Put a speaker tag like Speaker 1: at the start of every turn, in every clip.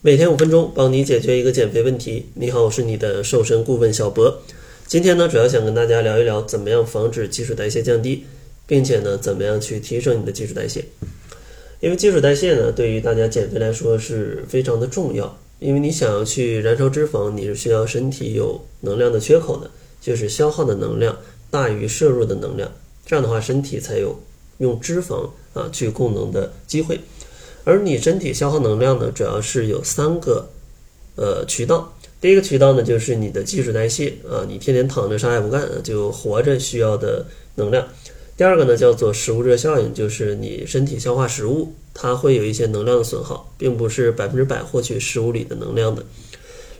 Speaker 1: 每天五分钟，帮你解决一个减肥问题。你好，我是你的瘦身顾问小博。今天呢，主要想跟大家聊一聊，怎么样防止基础代谢降低，并且呢，怎么样去提升你的基础代谢。因为基础代谢呢，对于大家减肥来说是非常的重要。因为你想要去燃烧脂肪，你是需要身体有能量的缺口的，就是消耗的能量大于摄入的能量，这样的话，身体才有用脂肪啊去供能的机会。而你身体消耗能量呢，主要是有三个呃渠道。第一个渠道呢，就是你的基础代谢啊，你天天躺着啥也不干就活着需要的能量。第二个呢，叫做食物热效应，就是你身体消化食物，它会有一些能量的损耗，并不是百分之百获取食物里的能量的。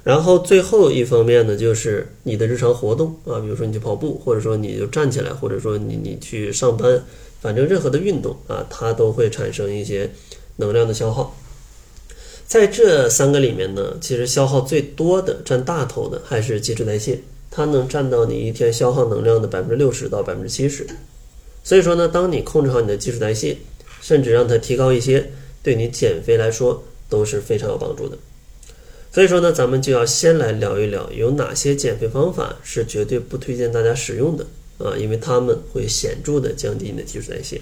Speaker 1: 然后最后一方面呢，就是你的日常活动啊，比如说你去跑步，或者说你就站起来，或者说你你去上班，反正任何的运动啊，它都会产生一些。能量的消耗，在这三个里面呢，其实消耗最多的、占大头的还是基础代谢，它能占到你一天消耗能量的百分之六十到百分之七十。所以说呢，当你控制好你的基础代谢，甚至让它提高一些，对你减肥来说都是非常有帮助的。所以说呢，咱们就要先来聊一聊有哪些减肥方法是绝对不推荐大家使用的啊，因为它们会显著的降低你的基础代谢。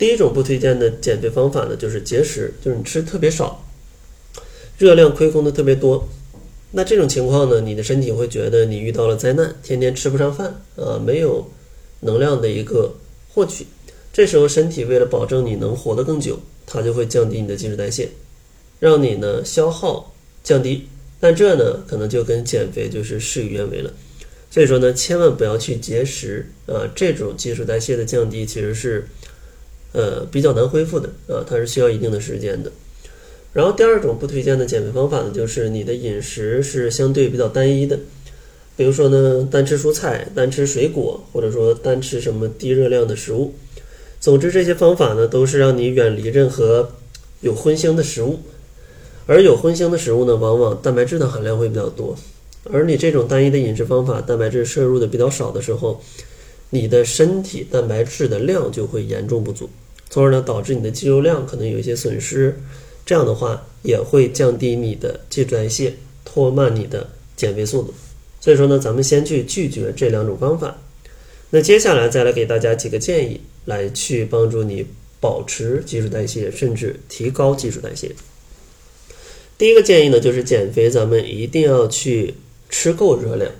Speaker 1: 第一种不推荐的减肥方法呢，就是节食，就是你吃特别少，热量亏空的特别多。那这种情况呢，你的身体会觉得你遇到了灾难，天天吃不上饭啊，没有能量的一个获取。这时候身体为了保证你能活得更久，它就会降低你的基础代谢，让你呢消耗降低。但这呢，可能就跟减肥就是事与愿违了。所以说呢，千万不要去节食啊，这种基础代谢的降低其实是。呃，比较难恢复的啊，它是需要一定的时间的。然后第二种不推荐的减肥方法呢，就是你的饮食是相对比较单一的，比如说呢，单吃蔬菜、单吃水果，或者说单吃什么低热量的食物。总之，这些方法呢，都是让你远离任何有荤腥的食物。而有荤腥的食物呢，往往蛋白质的含量会比较多。而你这种单一的饮食方法，蛋白质摄入的比较少的时候。你的身体蛋白质的量就会严重不足，从而呢导致你的肌肉量可能有一些损失，这样的话也会降低你的基础代谢，拖慢你的减肥速度。所以说呢，咱们先去拒绝这两种方法。那接下来再来给大家几个建议，来去帮助你保持基础代谢，甚至提高基础代谢。第一个建议呢，就是减肥咱们一定要去吃够热量。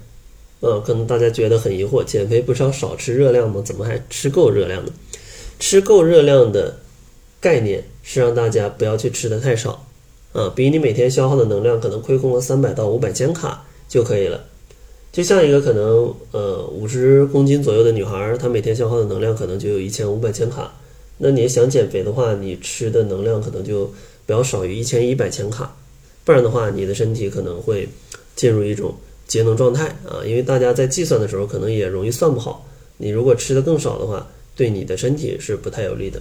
Speaker 1: 呃，可能大家觉得很疑惑，减肥不是要少吃热量吗？怎么还吃够热量呢？吃够热量的概念是让大家不要去吃的太少，啊，比你每天消耗的能量可能亏空了三百到五百千卡就可以了。就像一个可能呃五十公斤左右的女孩，她每天消耗的能量可能就有一千五百千卡。那你想减肥的话，你吃的能量可能就不要少于一千一百千卡，不然的话，你的身体可能会进入一种。节能状态啊，因为大家在计算的时候可能也容易算不好。你如果吃的更少的话，对你的身体是不太有利的。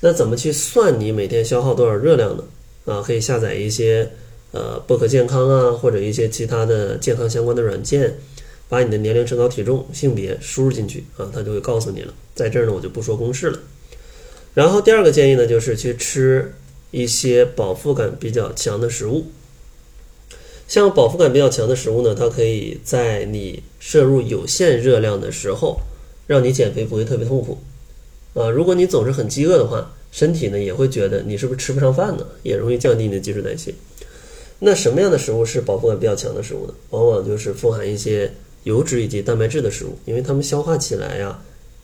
Speaker 1: 那怎么去算你每天消耗多少热量呢？啊，可以下载一些呃薄荷健康啊，或者一些其他的健康相关的软件，把你的年龄、身高、体重、性别输入进去啊，它就会告诉你了。在这儿呢，我就不说公式了。然后第二个建议呢，就是去吃一些饱腹感比较强的食物。像饱腹感比较强的食物呢，它可以在你摄入有限热量的时候，让你减肥不会特别痛苦。啊，如果你总是很饥饿的话，身体呢也会觉得你是不是吃不上饭呢？也容易降低你的基础代谢。那什么样的食物是饱腹感比较强的食物呢？往往就是富含一些油脂以及蛋白质的食物，因为它们消化起来呀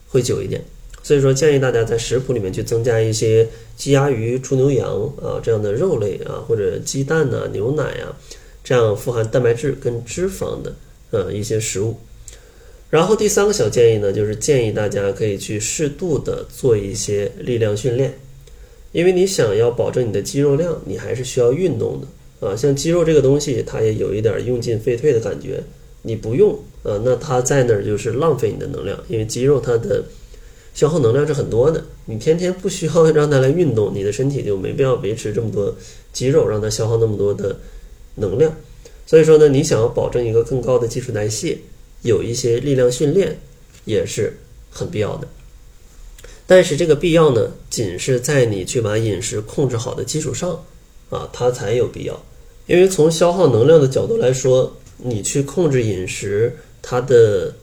Speaker 1: 会久一点。所以说，建议大家在食谱里面去增加一些鸡鸭鱼、猪牛羊啊这样的肉类啊，或者鸡蛋呐、牛奶呀。这样富含蛋白质跟脂肪的呃一些食物，然后第三个小建议呢，就是建议大家可以去适度的做一些力量训练，因为你想要保证你的肌肉量，你还是需要运动的啊。像肌肉这个东西，它也有一点用进废退的感觉，你不用啊，那它在那儿就是浪费你的能量，因为肌肉它的消耗能量是很多的，你天天不需要 让它来运动，你的身体就没必要维持这么多肌肉，让它消耗那么多的。能量，所以说呢，你想要保证一个更高的基础代谢，有一些力量训练也是很必要的。但是这个必要呢，仅是在你去把饮食控制好的基础上，啊，它才有必要。因为从消耗能量的角度来说，你去控制饮食，它的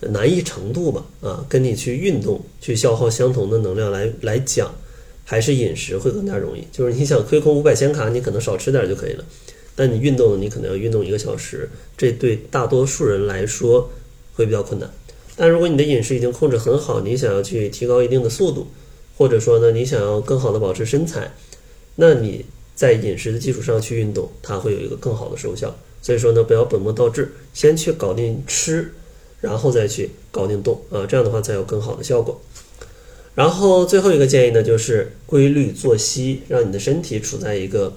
Speaker 1: 难易程度吧，啊，跟你去运动去消耗相同的能量来来讲，还是饮食会更加容易。就是你想亏空五百千卡，你可能少吃点就可以了。但你运动，你可能要运动一个小时，这对大多数人来说会比较困难。但如果你的饮食已经控制很好，你想要去提高一定的速度，或者说呢，你想要更好的保持身材，那你。在饮食的基础上去运动，它会有一个更好的收效。所以说呢，不要本末倒置，先去搞定吃，然后再去搞定动啊，这样的话才有更好的效果。然后最后一个建议呢，就是规律作息，让你的身体处在一个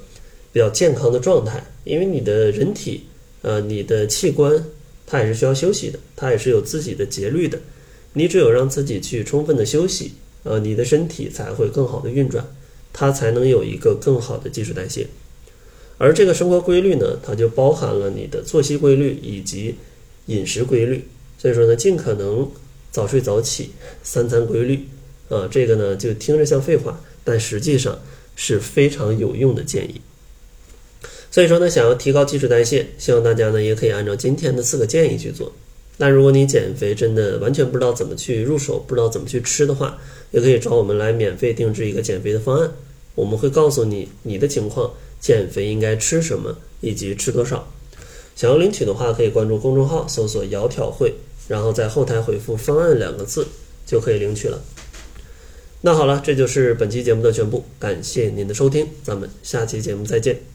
Speaker 1: 比较健康的状态。因为你的人体，呃，你的器官，它也是需要休息的，它也是有自己的节律的。你只有让自己去充分的休息，呃，你的身体才会更好的运转。它才能有一个更好的基础代谢，而这个生活规律呢，它就包含了你的作息规律以及饮食规律。所以说呢，尽可能早睡早起，三餐规律啊，这个呢就听着像废话，但实际上是非常有用的建议。所以说呢，想要提高基础代谢，希望大家呢也可以按照今天的四个建议去做。那如果你减肥真的完全不知道怎么去入手，不知道怎么去吃的话，也可以找我们来免费定制一个减肥的方案。我们会告诉你你的情况，减肥应该吃什么以及吃多少。想要领取的话，可以关注公众号，搜索“窈窕会”，然后在后台回复“方案”两个字就可以领取了。那好了，这就是本期节目的全部，感谢您的收听，咱们下期节目再见。